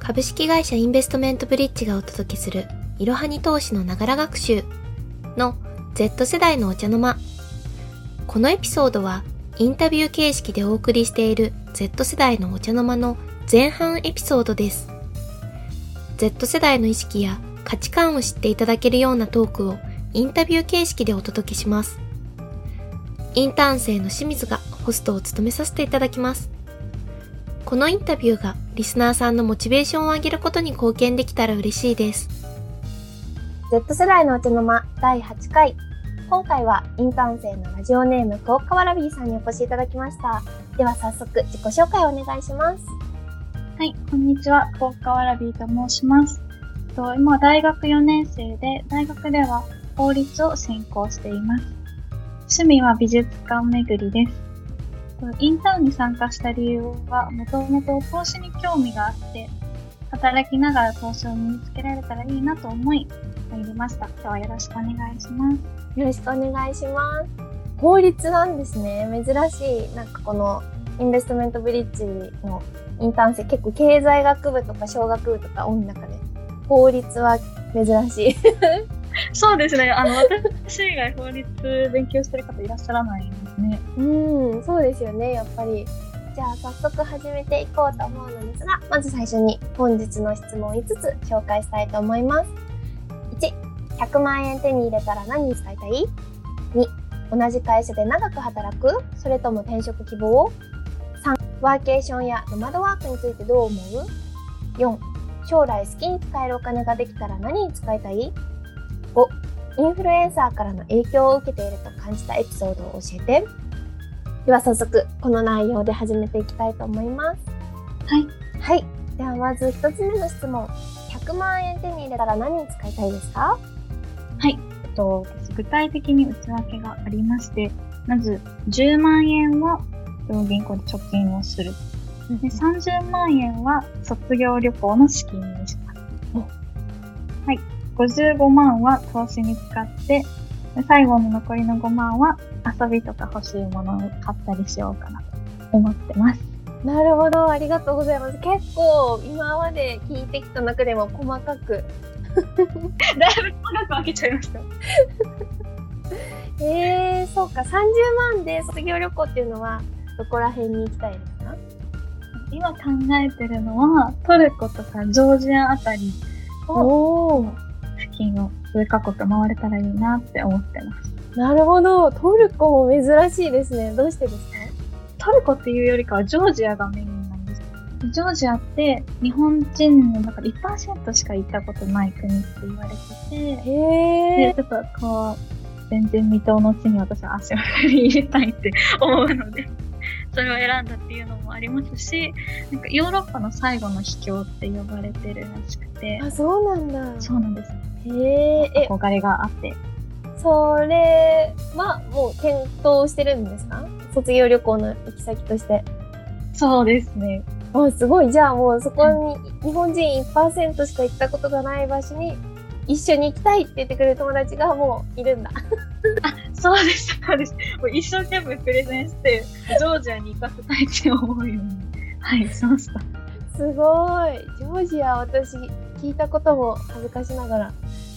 株式会社インベストメントブリッジがお届けするいろはに投資のながら学習の Z 世代のお茶の間。このエピソードはインタビュー形式でお送りしている Z 世代のお茶の間の前半エピソードです。Z 世代の意識や価値観を知っていただけるようなトークをインタビュー形式でお届けします。インターン生の清水がホストを務めさせていただきます。このインタビューがリスナーさんのモチベーションを上げることに貢献できたら嬉しいです。Z 世代のお茶の間第8回。今回はインターン生のラジオネームクオッカワラビーさんにお越しいただきました。では早速自己紹介をお願いします。はい、こんにちは。クオッカワラビーと申します。と今大学4年生で、大学では法律を専攻しています。趣味は美術館巡りです。インターンに参加した理由は、もともと投資に興味があって、働きながら投資を身につけられたらいいなと思い、入りました。今日はよろしくお願いします。よろしくお願いします。法律なんですね。珍しい。なんかこのインベストメントブリッジのインターン生結構経済学部とか小学部とか多い中で法律は珍しい そうですね。あの、私以外法律勉強してる方いらっしゃらないね。うん、そうですよね、やっぱり。じゃあ早速始めていこうと思うのですが、まず最初に本日の質問5つ紹介したいと思います。1、100万円手に入れたら何に使いたい ?2、同じ会社で長く働く？それとも転職希望 ?3、ワーケーションやノマドワークについてどう思う ?4、将来好きに使えるお金ができたら何に使いたい？5、インフルエンサーからの影響を受けていると感じたエピソードを教えて。では早速、この内容で始めていきたいと思います。はい。はい。ではまず1つ目の質問。100万円手に入れたら何に使いたいですか？はい。えっと、具体的に内訳がありまして、まず10万円は銀行で貯金をする。で30万円は卒業旅行の資金に。55万は投資に使って、最後の残りの5万は遊びとか欲しいものを買ったりしようかなと思ってます。なるほど、ありがとうございます。結構今まで聞いてきた中でも細かく。だいぶ細かく分けちゃいました。えー、そうか、30万で卒業旅行っていうのはどこら辺に行きたいですか？今考えてるのはトルコとかジョージアあたりを付近を数カ国回れたらいいなって思ってます。なるほど。トルコも珍しいですね。どうしてですか？トルコっていうよりかはジョージアがメインなんです。ジョージアって日本人の中で1%しか行ったことない国って言われてて、へで、ちょっとこう、全然未踏の地に私は足を踏み入れたいって思うので それを選んだっていうのもありますし、なんかヨーロッパの最後の秘境って呼ばれてるらしくて。あ、そうなんだ。そうなんです。へえ。憧れがあって。それはもう検討してるんですか？卒業旅行の行き先として。そうですね。あ、すごい。じゃあもうそこに日本人1%しか行ったことがない場所に一緒に行きたいって言ってくれる友達がもういるんだ。あ、そうです、そうです。もう一生懸命プレゼンして、ジョージアに行かせたいって思うように、はい、しました。すごい。ジョージア、私、聞いたことも恥ずかしながら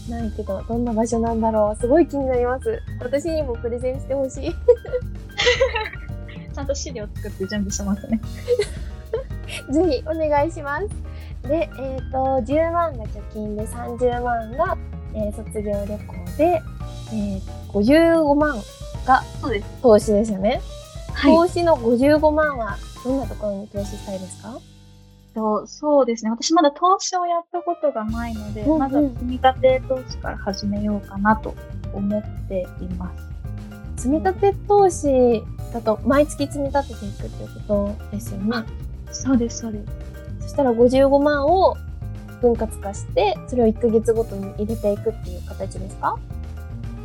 ないけど、どんな場所なんだろう。すごい気になります。私にもプレゼンしてほしい。ちゃんと資料作って準備しますね。ぜひお願いします。で、えっ、ー、と、10万が貯金で30万が、えー、卒業旅行で、えー、55万が投資ですよね。はい、投資の55万はどんなところに投資したいですか？とそうですね。私まだ投資をやったことがないので、うんうん、まずは積み立て投資から始めようかなと思っています。積み立て投資だと毎月積み立てていくっていうことですよね。そうです、そうです。そしたら55万を分割化して、それを1ヶ月ごとに入れていくっていう形ですか？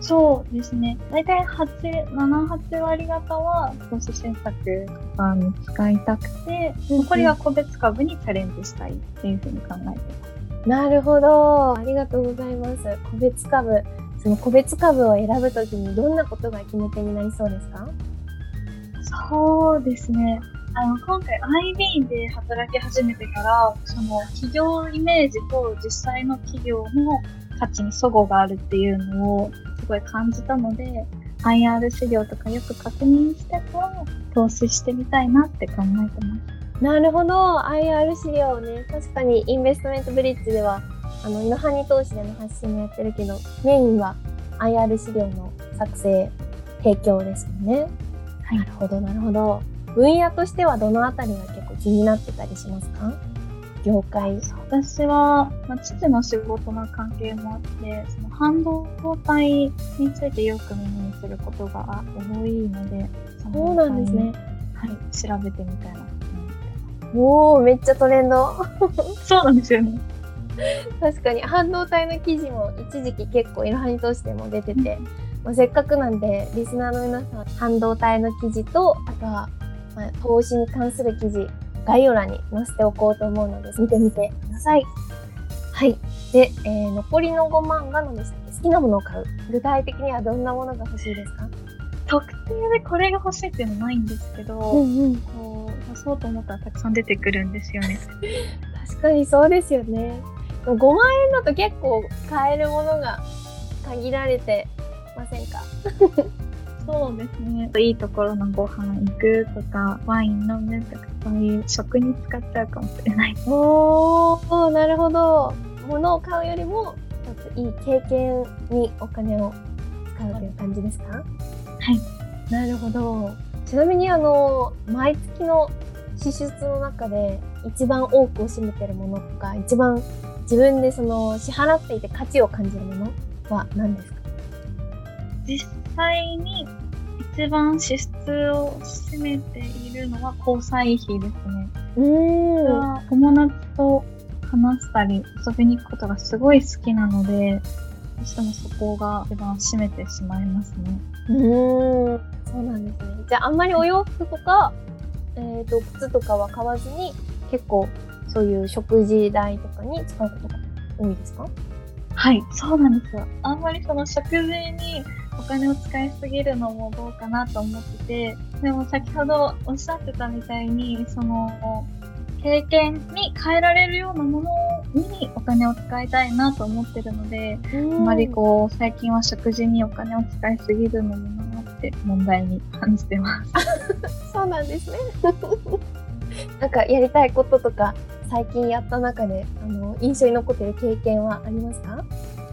そうですね。大体8、7、8割方は投資選択とかに使いたくて、残りは個別株にチャレンジしたいっていうふうに考えてます。なるほど。ありがとうございます。個別株。その個別株を選ぶときにどんなことが決め手になりそうですか？そうですね。あの、今回 IB で働き始めてから、その企業イメージと実際の企業の価値に齟齬があるっていうのをすごい感じたので、IR 資料とかよく確認してから投資してみたいなって考えてます。なるほど。IR 資料ね。確かにインベストメントブリッジではあのイノハニ投資での発信もやってるけどメインは IR 資料の作成提供ですよね。はい。なるほどなるほど。分野としてはどのあたりが結構気になってたりしますか？業界私は、まあ、父の仕事の関係もあって、その半導体についてよく耳にすることが多いので、そうなんですねはい、調べてみたいなおおめっちゃトレンド。そうなんですよね。確かに半導体の記事も一時期結構イノハニ投資でも出てて、まあ、せっかくなんでリスナーの皆さん半導体の記事とあとは、まあ、投資に関する記事概要欄に載せておこうと思うので見てみてください。はい。で、えー残りの5万が何でしたっけ好きなものを買う。具体的にはどんなものが欲しいですか？特定でこれが欲しいっていうのはないんですけど、んうん。こう、出そうと思ったらたくさん出てくるんですよね。確かにそうですよね。でも5万円だと結構買えるものが限られてませんか？そうですね。いいところのご飯行くとか、ワイン飲むとか、そういう食に使っちゃうかもしれない。おー、なるほど。物を買うよりも、ちょっといい経験にお金を使うという感じですか？はい。なるほど。ちなみにあの、毎月の支出の中で一番多くを占めてるものとか、一番自分でその支払っていて価値を感じるものは何ですか？実際に一番支出を占めているのは交際費ですね。うーん。は友達と話したり遊びに行くことがすごい好きなので、どうしてもそこが一番占めてしまいますね。うーん。そうなんですね。じゃああんまりお洋服とか、えっ、と、靴とかは買わずに、結構そういう食事代とかに使うことが多いですか？はい、そうなんですよ。あんまりその食事にお金を使いすぎるのもどうかなと思ってて、でも先ほどおっしゃってたみたいに、その、経験に変えられるようなものにお金を使いたいなと思ってるので、ああまりこう、最近は食事にお金を使いすぎるのもなって問題に感じてます。そうなんですね。なんかやりたいこととか、最近やった中で、あの、印象に残ってる経験はありますか？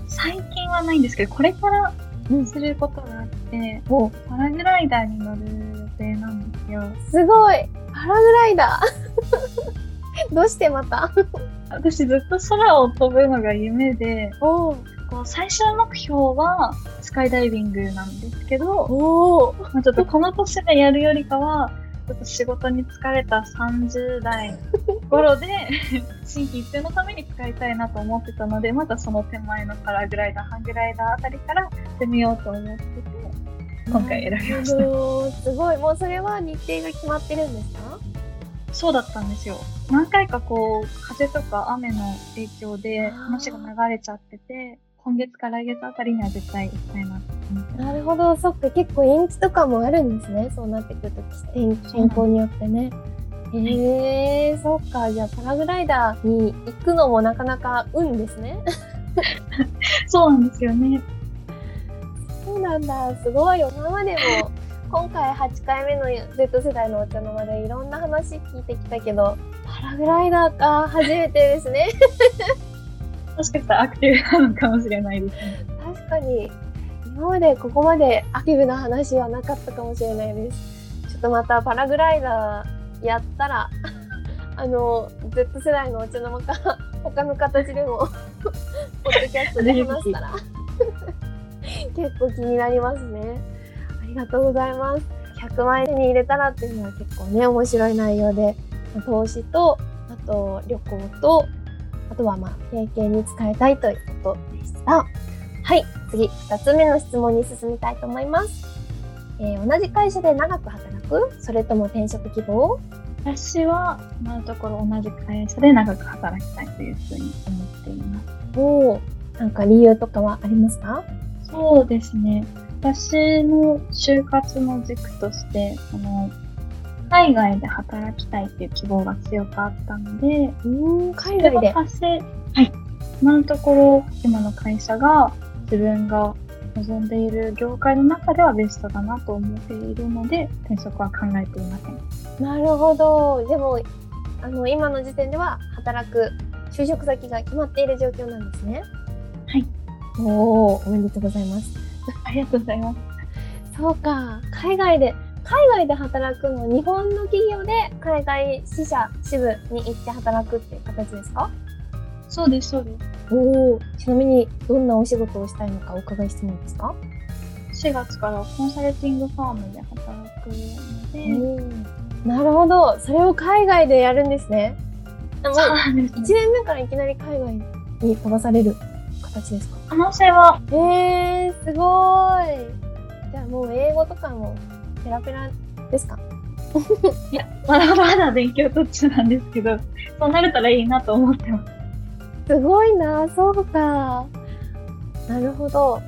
最近はないんですけど、これからうんすることがあって、おパラグライダーに乗る予定なんですよ。すごい。パラグライダー。どうしてまた？私ずっと空を飛ぶのが夢で、こう最終目標はスカイダイビングなんですけど、おーまあ、ちょっとこの年でやるよりかは、ちょっと仕事に疲れた30代頃で、新規一転のために使いたいなと思ってたので、またその手前のパラグライダー、ハングライダーあたりからやってみようと思ってて、今回選びましたすごい。もうそれは日程が決まってるんですか？そうだったんですよ。何回かこう、風とか雨の影響で話が流れちゃってて、今月か来月あたりには絶対行きたいなと思ってなるほど。そっか。結構延期とかもあるんですね。そうなってくると天天候によってね。へえー、そっか。じゃあパラグライダーに行くのもなかなか運ですね。そうなんですよね。そうなんだ。すごいよ。今までも、今回8回目の Z 世代のお茶の間でいろんな話聞いてきたけど、パラグライダーか。初めてですね。もしかしたらアクティブなのかもしれないですね。確かに、今までここまでアクティブな話はなかったかもしれないです。ちょっとまたパラグライダーやったら、あの、Z 世代のお茶の間か、他の形でも、ポッドキャストで話したら、結構気になりますね。ありがとうございます。100万円手に入れたらっていうのは結構ね、面白い内容で、投資と、あと旅行と、あとはまあ経験に使いたいということでした。はい、次、2つ目の質問に進みたいと思います。えー同じ会社で長く働くそれとも転職希望？私は今のところ同じ会社で長く働きたいというふうに思っています。おお、なんか理由とかはありますか？そうですね。私の就活の軸として、この海外で働きたいっていう希望が強くあったので、うん、海外で。はい。今のところ、今の会社が自分が望んでいる業界の中ではベストだなと思っているので、転職は考えていません。なるほど。でも、あの、今の時点では働く就職先が決まっている状況なんですね。はい。おお、おめでとうございます。ありがとうございます。そうか、海外で、海外で働くの、日本の企業で海外支社、支部に行って働くっていう形ですか？そうです、そうです。おお、ちなみにどんなお仕事をしたいのかお伺いしてもいいですか？4月からコンサルティングファームで働くので、なるほど、それを海外でやるんですね。もうそうなんです、1ね。年目からいきなり海外に飛ばされる形ですか？可能性は、えー、すごーい。じゃあもう英語とかもペラペラですか？いや、まだまだ勉強途中なんですけど、そうなれたらいいなと思ってます。すごいな、そうか。なるほど。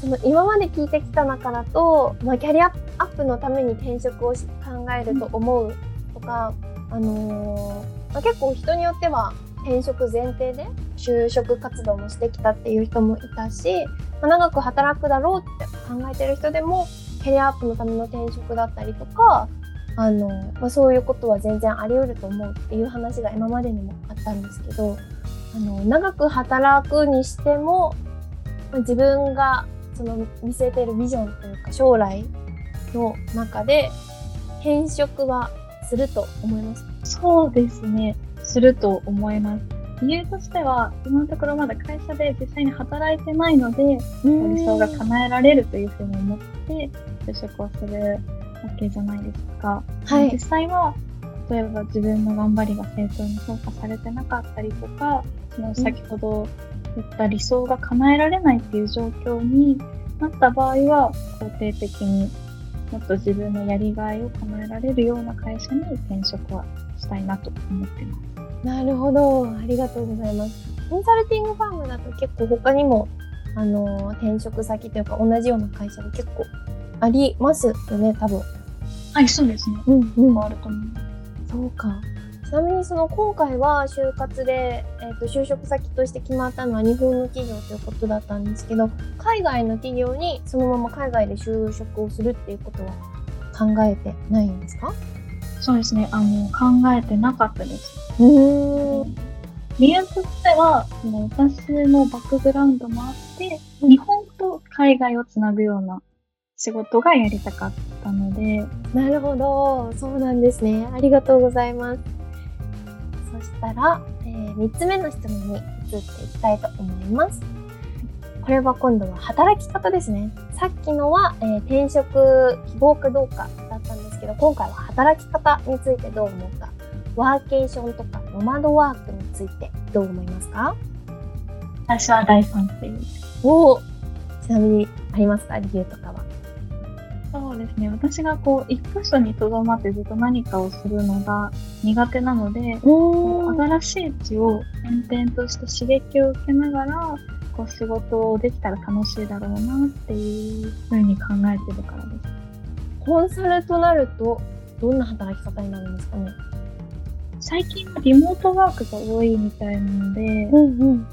その今まで聞いてきた中だと、まあ、キャリアアップのために転職を考えると思うとか、あのーまあ、結構人によっては転職前提で就職活動もしてきたっていう人もいたし、まあ、長く働くだろうって考えてる人でもキャリアアップのための転職だったりとか、あのまあ、そういうことは全然あり得ると思うっていう話が今までにもあったんですけど、あの長く働くにしてもまあ自分がその見据えているビジョンというか将来の中で転職はすると思いますか？そうですね。すると思います。理由としては、今のところまだ会社で実際に働いてないので、理想が叶えられるというふうに思って、就職をするわけじゃないですか。はい実際は、例えば自分の頑張りが正当に評価されてなかったりとか、その先ほど言った理想が叶えられないっていう状況になった場合は、肯定的にもっと自分のやりがいを叶えられるような会社に転職はしたいなと思ってます。なるほどありがとうございますコンサルティングファームだと結構他にもあの転職先というか同じような会社が結構ありますよね多分はい、そうですね。うんうんあると思います。そうか。ちなみにその今回は就活で、えー、と就職先として決まったのは日本の企業ということだったんですけど海外の企業にそのまま海外で就職をするっていうことは考えてないんですか？そうですね。あの、考えてなかったです。うーん。理由としては、その私のバックグラウンドもあって、日本と海外をつなぐような仕事がやりたかったので、なるほど。そうなんですね。ありがとうございますそしたら、え3つ目の質問に移っていきたいと思います。これは今度は働き方ですね。さっきのは、えー転職希望かどうかだったんですけど今回は働き方についてどう思うか。ワーケーションとかノマドワークについてどう思いますか？私は大賛成です。おおちなみにありますか？理由とかはそうですね。私がこう、一箇所にとどまってずっと何かをするのが苦手なので、新しい地を転々として刺激を受けながら、こう仕事をできたら楽しいだろうなっていうふうに考えてるからです。コンサルとなるとどんな働き方になるんですかね？最近はリモートワークが多いみたいなので、うんうん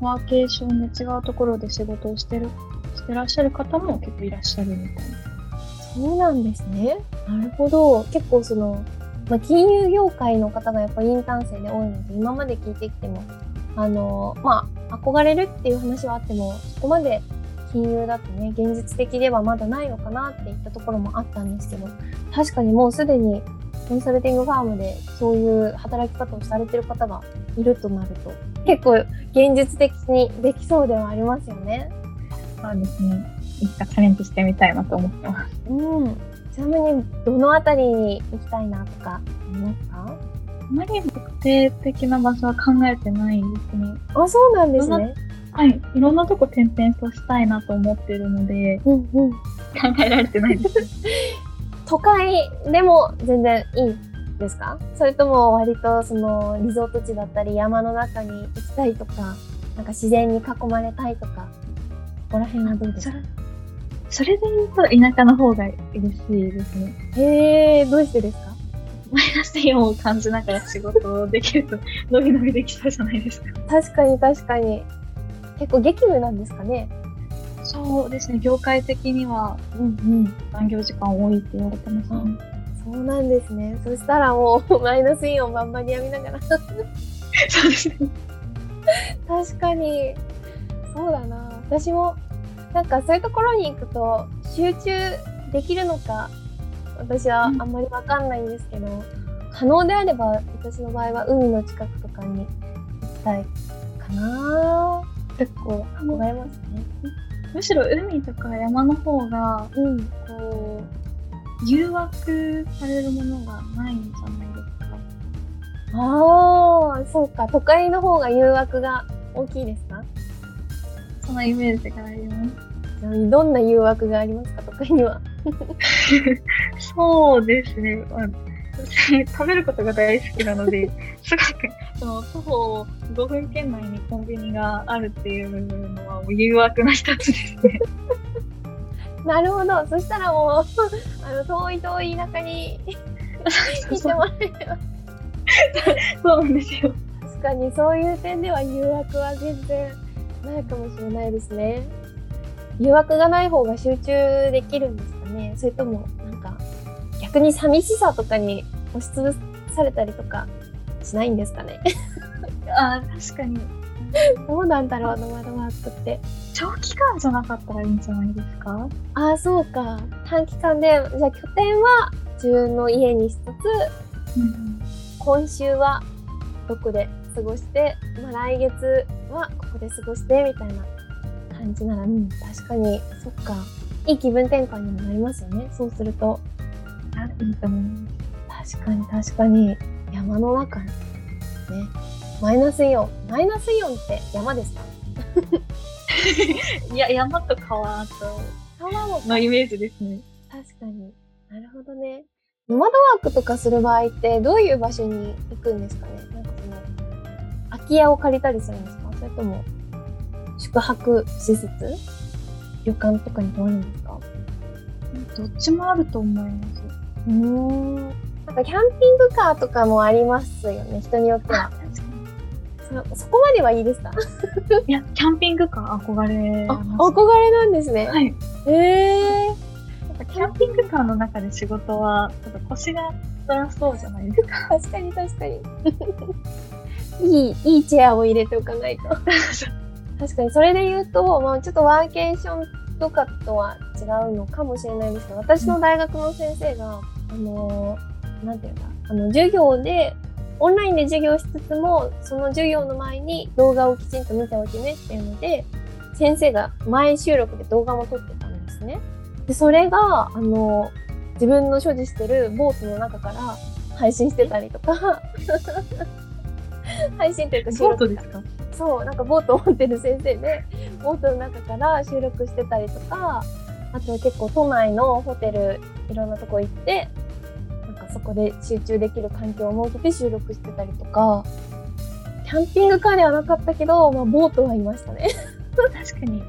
ワーケーションで違うところで仕事をしてる、してらっしゃる方も結構いらっしゃるみたいな。そうなんですね。なるほど。結構その、まあ、金融業界の方がやっぱインターン生で多いので、今まで聞いてきても、あの、まあ、憧れるっていう話はあっても、そこまで金融だとね、現実的ではまだないのかなっていったところもあったんですけど、確かにもうすでにコンサルティングファームでそういう働き方をされてる方がいるとなると、結構現実的にできそうではありますよね。そうですね。いつかチャレンジしてみたいなと思ってます。うん。ちなみに、どのあたりに行きたいなとか、ありますか？あまり特定的な場所は考えてないですね。あ、そうなんですね。はい。いろんなとこ転々としたいなと思ってるので、うんうん。考えられてないです。都会でも全然いいですか？それとも割とそのリゾート地だったり山の中に行きたいとか、なんか自然に囲まれたいとか、ここら辺はどうですか？それで言うと田舎の方が嬉しいですね。へえ、どうしてですか？マイナスイオンを感じながら仕事をできると、伸び伸びできそうじゃないですか。確かに確かに。結構激務なんですかね？そうですね、業界的にはうんうん。残業時間多いって言われてますね。そうなんですね。そしたらもうマイナスイオンバンバンに浴びながら。そうですね。確かに。そうだな。私も、なんかそういうところに行くと集中できるのか、私はあんまりわかんないんですけど、可能であれば、私の場合は海の近くとかに行きたいかな。結構憧れますね。むしろ海とか山の方が、うん。こう、誘惑されるものがないんじゃないですか？ああ、そうか。都会の方が誘惑が大きいですかそのイメージがあります。どんな誘惑がありますか？都会には。そうですね。まあ私食べることが大好きなので、すごく、その、徒歩5分圏内にコンビニがあるっていうのはもう誘惑の一つですね。なるほど。そしたらもう、あの、遠い遠い田舎に行ってもらえれば。そうなんですよ。確かにそういう点では誘惑は全然ないかもしれないですね。誘惑がない方が集中できるんですかねそれとも、なんか、逆に寂しさとかに押しつぶされたりとかしないんですかねあ確かに。どうなんだろう、ノマドワークって。長期間じゃなかったらいいんじゃないですか？ああ、そうか。短期間で、じゃあ拠点は自分の家にしつつ、うん。今週はどこで過ごして、まあ、来月はここで過ごしてみたいな感じなら、うん、確かに、そっか。いい気分転換にもなりますよね。そうすると。あいいと思います。確かに確かに。山の中に。ね。マイナスイオン。マイナスイオンって山ですか？いや、山と川と川ものイメージですね。確かに。なるほどね。ノマドワークとかする場合ってどういう場所に行くんですかね？なんかその、空き家を借りたりするんですか？それとも、宿泊施設旅館とかに泊まるんですか？どっちもあると思います。うーん。なんかキャンピングカーとかもありますよね、人によっては。そ、そこまではいいですか？に。いや、キャンピングカー憧れあ。憧れなんですね。はい。へえキャンピングカーの中で仕事は、ちょっと腰が辛そうじゃないですか？確かに確かに。いい、いいチェアを入れておかないと。確かに、それで言うと、まあちょっとワーケーションとかとは違うのかもしれないですけど、私の大学の先生が、あのー、なんていうんだ、あの、授業で、オンラインで授業しつつも、その授業の前に動画をきちんと見ておいてねっていうので、先生が前収録で動画も撮ってたんですね。で、それが、あの、自分の所持してるボートの中から配信してたりとか、配信というか収ボー録トですか？そう、なんかボートを持ってる先生で、ボートの中から収録してたりとか、あとは結構都内のホテル、いろんなとこ行って、なんかそこで集中できる環境を設けて収録してたりとか、キャンピングカーではなかったけど、まあボートはいましたね。確かに。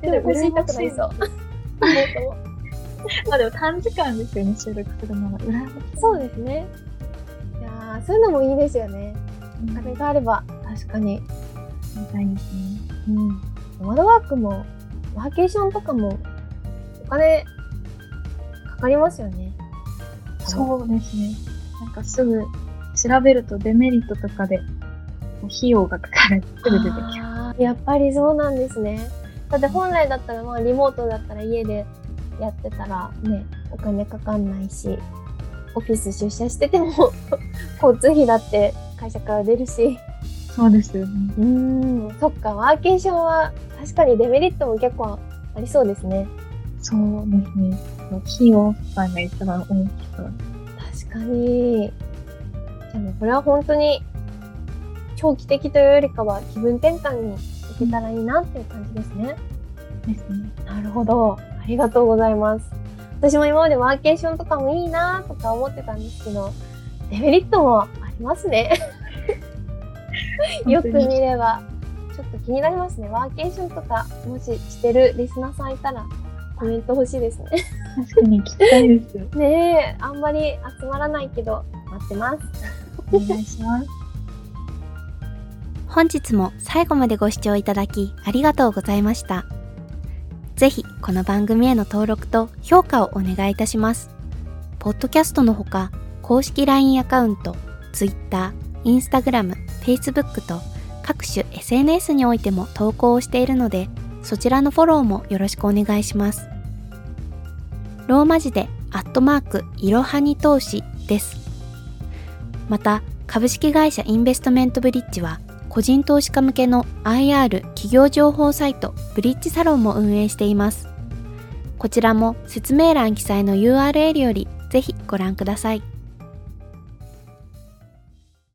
でも腰痛くなりそう。ボートも。まあでも短時間ですよね、収録するのが。羨ましい。そうですね。いやーそういうのもいいですよね。うんあれがあれば、確かに。みたいですね。うん。ノマドワークも、ワーケーションとかも、お金、かかりますよね。そうですね。なんかすぐ調べるとデメリットとかで、費用がかかる。すぐ出てきます。やっぱりそうなんですね。だって本来だったら、まあ、リモートだったら家でやってたらね、お金かかんないし、オフィス出社してても、交通費だって会社から出るし。そうですよね。うーん、そっか、ワーケーションは確かにデメリットも結構ありそうですね。そうですね。費用負担が一番大きそう。確かに。じゃあもうこれは本当に長期的というよりかは気分転換に行けたらいいなっていう感じですね。ですね。なるほど。ありがとうございます。私も今までワーケーションとかもいいなとか思ってたんですけど、デメリットもますね。よく見れば。ちょっと気になりますね。ワーケーションとか、もししてるリスナーさんいたら、コメント欲しいですね。確かに聞きたいです。ねえ、あんまり集まらないけど、待ってます。お願いします。本日も最後までご視聴いただきありがとうございました。ぜひこの番組への登録と評価をお願いいたします。ポッドキャストのほか、公式 LINE アカウント、Twitter、Instagram、Facebook と各種 SNS においても投稿をしているので、そちらのフォローもよろしくお願いします。ローマ字でアットマークいろはに投資です。また、株式会社インベストメントブリッジは、個人投資家向けの IR 企業情報サイトブリッジサロンも運営しています。こちらも説明欄記載の URL よりぜひご覧ください。